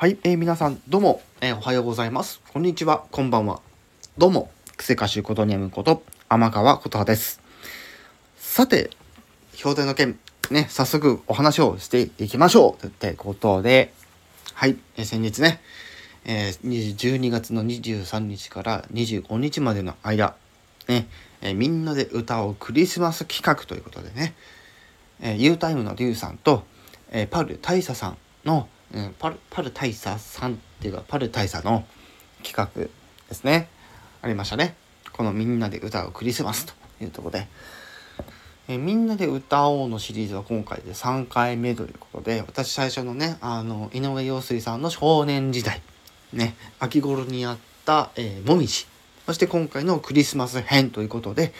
はい、えー皆さん、どうも、えーおはようございます。こんにちは、こんばんは。どうも、クセ歌手ことにゃむこと、天川ことはです。さて、標題の件、ね、早速お話をしていきましょうってことで、はい、えー先日ね、えー12月の23日から25日までの間、ね、えーみんなで歌おうクリスマス企画ということでね、えー、U タイムのリュウさんと、えーパル大佐さんの、うん、パルパル大佐さんっていうかパル大佐の企画ですね。ありましたね。この「みんなで歌うクリスマス」というとこで、えみんなで歌おう」のシリーズは今回で3回目ということで私最初のねあの井上陽水さんの少年時代ね秋頃にあった、えー、もみじ。そして今回のクリスマス編ということで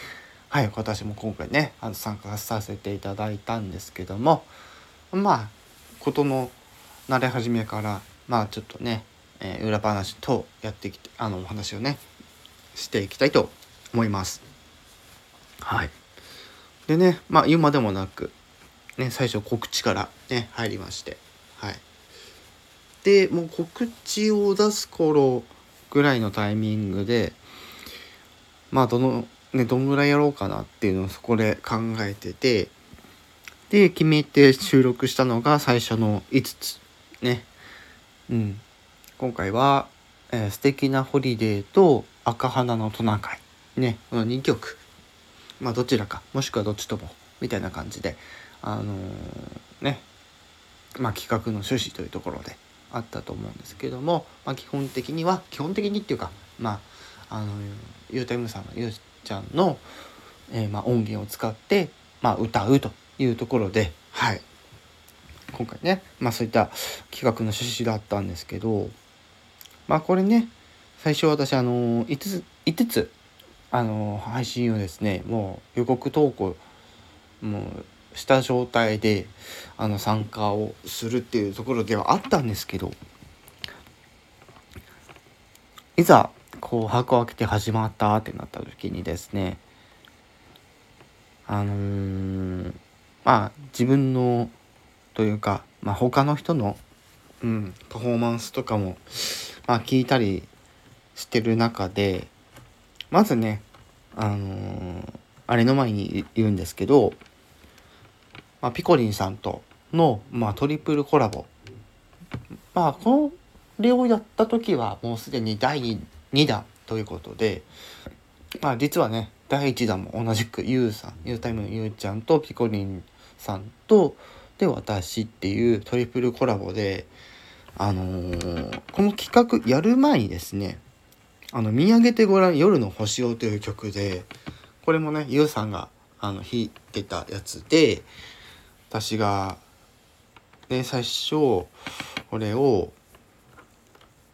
はい私も今回ねあの参加させていただいたんですけどもまあ事の慣れ始めからまあちょっとね、えー裏話とやってきてあのお話をねしていきたいと思います。はい。でねまあ言うまでもなくね最初告知からね入りましてはい。でもう告知を出す頃ぐらいのタイミングでまあどのねどんぐらいやろうかなっていうのをそこで考えててで決めて収録したのが最初の5つね。うん。今回は、えー素敵なホリデー」と「赤花のトナカイ」ね。この2曲。まあどちらか。もしくはどっちとも。みたいな感じで。あのーね。まあ企画の趣旨というところで。あったと思うんですけども、まあ、基本的には基本的にっていうかまああのゆうたむさんのゆうちゃんの、えーまあ、音源を使って、まあ、歌うというところで。はい。今回ね、まあ、そういった企画の趣旨だったんですけどまあこれね最初私あの5つ5つあの配信をですねもう予告投稿もうした状態であの参加をするっていうところではあったんですけどいざこう箱を開けて始まったってなった時にですねあのーまあ自分のというか、まあ、他の人の、うん、パフォーマンスとかも、まあ、聞いたりしてる中でまずねあのーあれの前に言うんですけど、まあ、ピコリンさんとの、まあ、トリプルコラボ。まあこれをやった時はもうすでに第2弾ということでまあ実はね第1弾も同じくゆうさんゆうタイムのゆうちゃんとピコリンさんとで私っていうトリプルコラボであのーこの企画やる前にですね「あの見上げてごらん夜の星を」という曲でこれもねゆうさんがあの弾いてたやつで私がで最初これを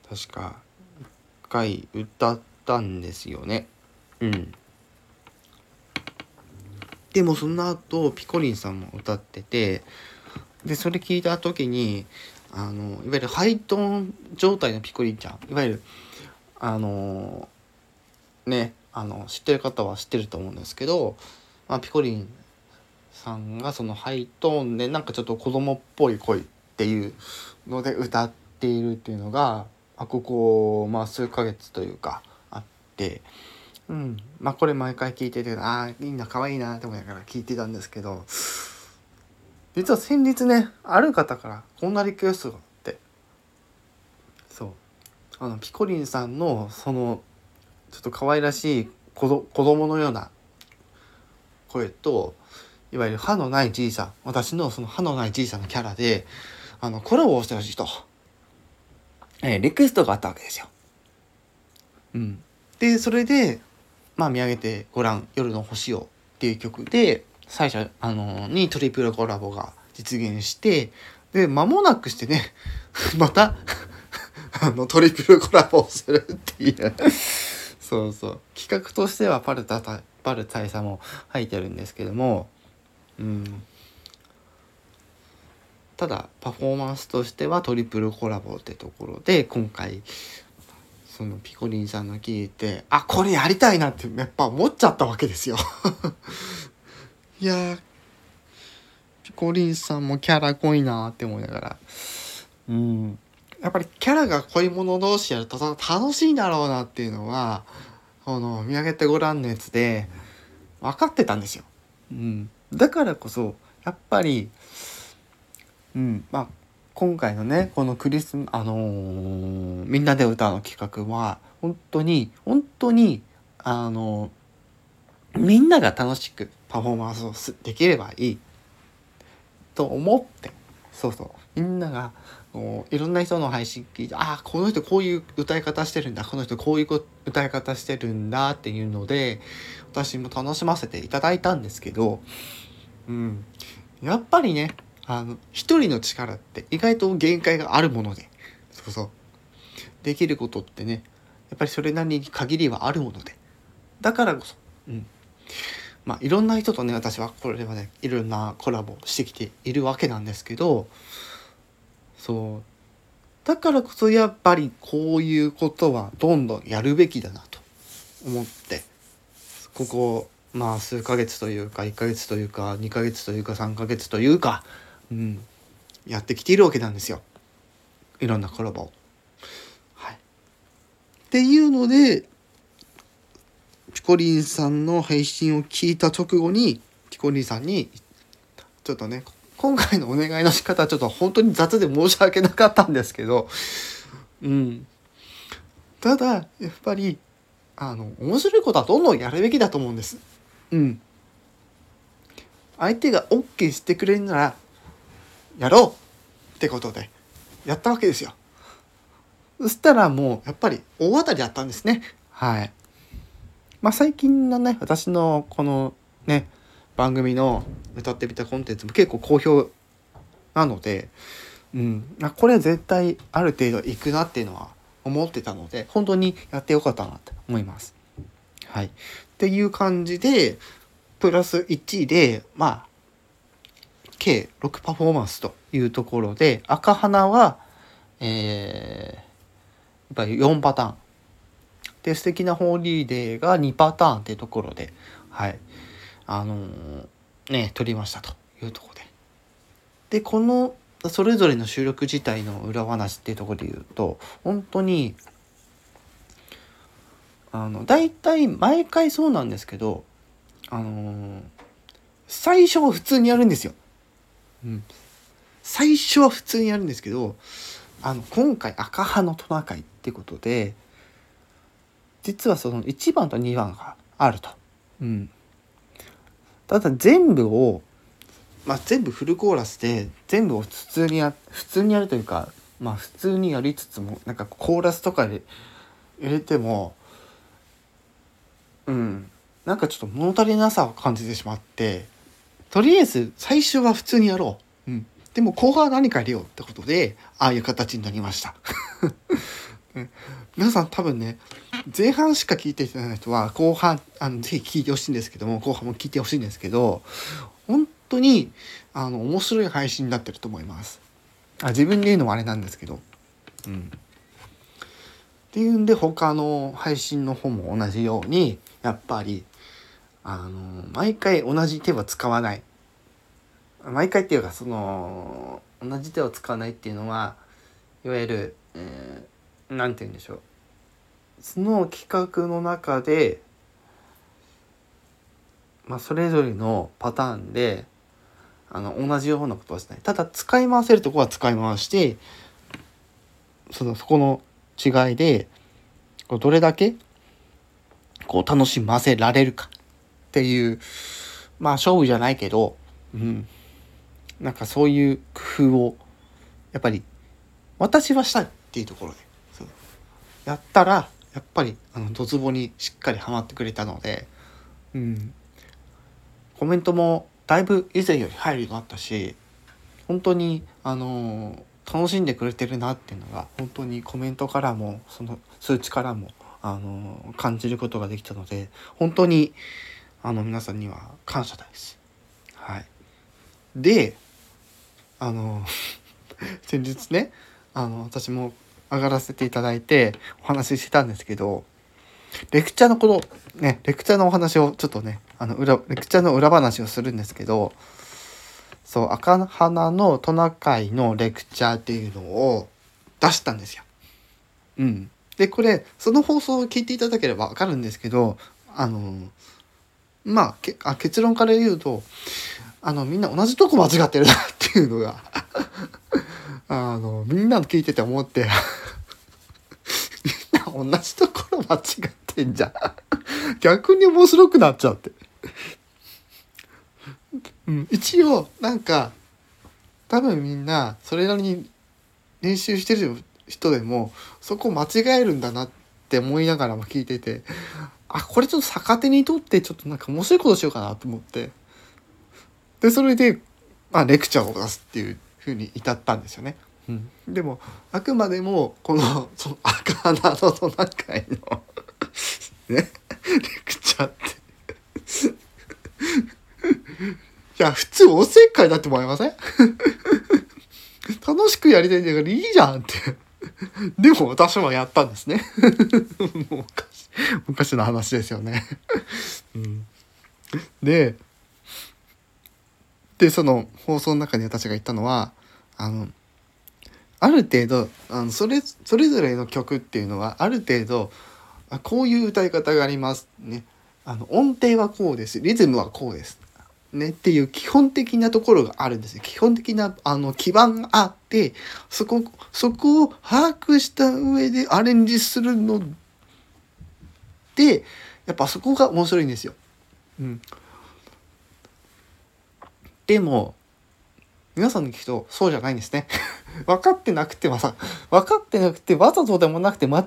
確か一回歌ったんですよね。うん。でもその後ピコリンさんも歌っててでそれ聞いた時にあのいわゆるハイトーン状態のピコリンちゃんいわゆるあのねあの知ってる方は知ってると思うんですけど、まあ、ピコリンさんがそのハイトーンでなんかちょっと子供っぽい声っていうので歌っているっていうのがあここまあ数ヶ月というかあってうん。まあこれ毎回聞いててああいいな可愛いなって思いながら聞いてたんですけど実は先日ねある方からこんなリクエストがあって。そう。あのピコリンさんのそのちょっと可愛らしい子ど供のような声といわゆる歯のないじいさん私のその歯のないじいさんのキャラであのコラボをしてほしいと、えーリクエストがあったわけですよ。うん、でそれで「まあ見上げてごらん夜の星を」っていう曲で最初あのにトリプルコラボが実現してで間もなくしてね また あのトリプルコラボをするっていう。そうそう。企画としてはパルタパル大佐も入ってるんですけどもうん。ただパフォーマンスとしてはトリプルコラボってところで今回そのピコリンさんの聞いてあこれやりたいなってやっぱ思っちゃったわけですよ。いやピコリンさんもキャラ濃いなって思いながら。うん。やっぱりキャラが濃いもの同士やると楽しいんだろうなっていうのはこの見上げてごらんのやつで分かってたんですよ。うん、だからこそやっぱり、うんまあ、今回のねこのクリスあのー、みんなで歌うの企画は本当に本当にあのー、みんなが楽しくパフォーマンスをできればいいと思って。そうそう。みんながいろんな人の配信聞いてああこの人こういう歌い方してるんだ。この人こういう歌い方してるんだっていうので私も楽しませていただいたんですけど、うん、やっぱりねあの一人の力って意外と限界があるもので。そうそう。できることってねやっぱりそれなりに限りはあるもので。だからこそ、うん、まあいろんな人とね私はこれはねいろんなコラボしてきているわけなんですけどそうだからこそやっぱりこういうことはどんどんやるべきだなと思ってここまあ数ヶ月というか1ヶ月というか2ヶ月というか3ヶ月というか、うん、やってきているわけなんですよいろんなコラボを。っていうのでピコリンさんの配信を聞いた直後にピコリンさんにちょっとね今回のお願いの仕方はちょっと本当に雑で申し訳なかったんですけどうん。ただやっぱりあの面白いことはどんどんやるべきだと思うんです。うん。相手が OK してくれるならやろう。ってことでやったわけですよ。そしたらもうやっぱり大当たりだったんですね。はい。まあ、最近のね私のこのね番組の歌ってみたコンテンツも結構好評なので、うん、これ絶対ある程度いくなっていうのは思ってたので本当にやってよかったなと思います。はい、っていう感じでプラス1でまあ計6パフォーマンスというところで赤花はえー、やっぱり4パターン。で素敵なホーリーデーが2パターンっていうところではい。あのー、ね撮りましたというとこで。でこのそれぞれの収録自体の裏話っていうとこで言うと本当にあの大体毎回そうなんですけどあのー、最初は普通にやるんですよ。うん、最初は普通にやるんですけどあの今回赤羽のトナカイってことで実はその1番と2番があると。うん、ただ全部を、まあ、全部フルコーラスで全部を普通にや普通にやるというか、まあ、普通にやりつつもなんかコーラスとかで入れてもうんなんかちょっと物足りなさを感じてしまってとりあえず最初は普通にやろう。うん、でも後半は何か入れようってことでああいう形になりました。皆さん多分ね前半しか聞いていない人は後半あのぜひ聞いてほしいんですけども後半も聞いてほしいんですけど本当にあの面白い配信になってると思います。あ自分で言うのもあれなんですけど。うん。っていうんで他の配信の方も同じようにやっぱりあの毎回同じ手は使わない。毎回っていうかその同じ手を使わないっていうのはいわゆる、えー、て言うんでしょう。の企画の中で、まあ、それぞれのパターンであの同じようなことはしない。ただ使い回せるとこは使い回してそのそこの違いでこうどれだけこう楽しませられるかっていうまあ勝負じゃないけど、うん、なんかそういう工夫をやっぱり私はしたいっていうところでやったらやっぱりあのドツボにしっかりはまってくれたので、うん、コメントもだいぶ以前より入るようになったし本当にあの楽しんでくれてるなっていうのが本当にコメントからもその数値からもあの感じることができたので本当にあの皆さんには感謝です。はい、であの 先日ねあの私も上がらせていただいてお話ししてたんですけどレクチャーのことねレクチャーのお話をちょっとねあの裏レクチャーの裏話をするんですけどそう赤花のトナカイのレクチャーっていうのを出したんですよ。うん。で、これ、その放送を聞いていただければわかるんですけど、あの、まあ、けあ結論から言うと、あの、みんな同じとこ間違ってるなっていうのが あの、みんなの聞いてて思って同じところ間違ってんじゃん 逆に面白くなっちゃって。うん、一応、なんか、多分みんな、それなりに練習してる人でも、そこ間違えるんだなって思いながらも聞いてて、あ、これちょっと逆手にとってちょっとなんか面白いことしようかなと思って。で、それで、まあ、レクチャーを出すっていうふうに至ったんですよね。うん、でもあくまでもこの その赤花のトナカイの ねレクチャーって。いや普通おせっかいだって思いません？楽しくやりたいんだからいいじゃんって。でも私はやったんですね。もう昔昔の話ですよね。うん、ででその放送の中に私が言ったのはあのある程度あのそれそれぞれの曲っていうのはある程度あこういう歌い方があります。ね。あの音程はこうです。リズムはこうです。ね。っていう基本的なところがあるんですよ。基本的なあの基盤があってそこそこを把握した上でアレンジするのでやっぱそこが面白いんですよ。うん、でも皆さんに聞くとそうじゃないんですね。分かってなくてはさ、分かってなくてわざとでもなくて間違っ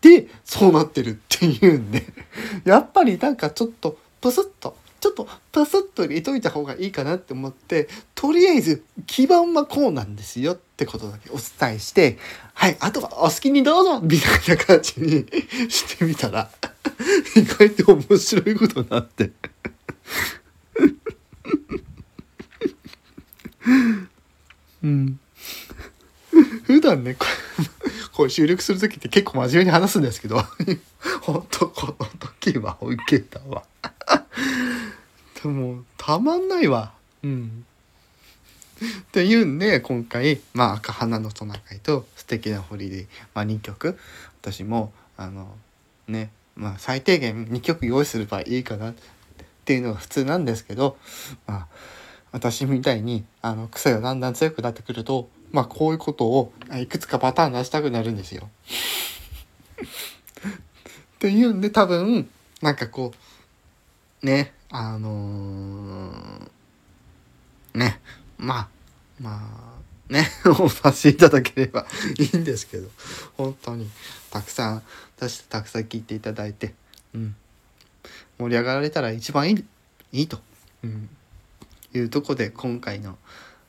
てそうなってるっていうんで、やっぱりなんかちょっとプスッと、ちょっとプスッと入れといた方がいいかなって思って、とりあえず基盤はこうなんですよってことだけお伝えして、はい、あとはお好きにどうぞみたいな感じにしてみたら、意外と面白いことになってうん。段ね、こう収録する時って結構真面目に話すんですけど、ほんとこの時は受けたわ。でも、たまんないわ。うん。っていうんで、今回、まあ、赤花のトナカイと素敵な堀で、まあ、2曲、私も、あの、ね、まあ、最低限2曲用意すればいいかなっていうのが普通なんですけど、まあ、私みたいにあの癖がだんだん強くなってくるとまあこういうことをいくつかパターン出したくなるんですよ。っていうんで多分なんかこうねあのー、ねまあまあね お察しいただければ いいんですけど本当にたくさん出してたくさん聞いていただいて、うん、盛り上がられたら一番いいいいと。うんいうとこで今回の、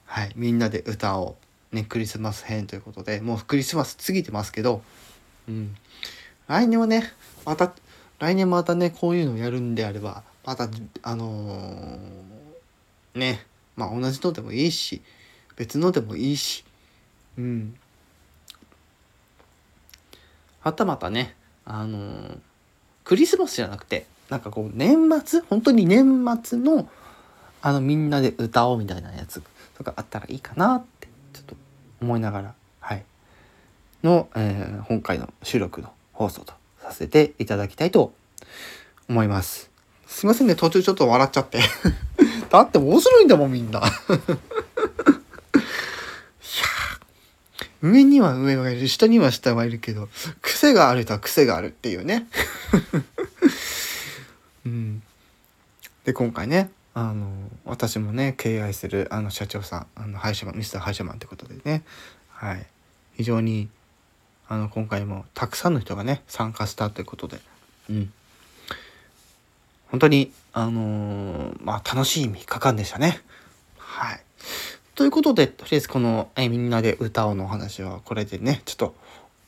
はい、みんなで歌をね、クリスマス編ということで、もうクリスマス過ぎてますけど、うん。来年はね、また、来年またね、こういうのをやるんであれば、また、あのー、ね、まあ同じのでもいいし、別のでもいいし、うん。はたまたね、あのー、クリスマスじゃなくて、なんかこう、年末本当に年末の、あのみんなで歌おうみたいなやつとかあったらいいかなってちょっと思いながらはい。の、えー、今回の収録の放送とさせていただきたいと思います。すいませんね途中ちょっと笑っちゃって。だって面白いんだもんみんな。いや上には上がいる下には下がいるけど癖がある人は癖があるっていうね。うん。で今回ねあの私もね敬愛するあの社長さんあの歯医者マンミスター歯医者マンってことでね。はい。非常にあの今回もたくさんの人がね参加したということで。うん。本当にあのー、まあ楽しい3日間でしたね。はい。ということでとりあえずこのえみんなで歌おうのお話はこれでねちょっと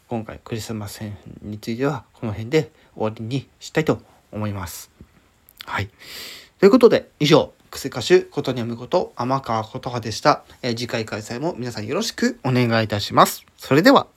今回クリスマス編についてはこの辺で終わりにしたいと思います。はい。ということで、以上、クス歌手、ことにゃむこと、天川琴葉でした。えー、次回開催も皆さんよろしくお願いいたします。それでは。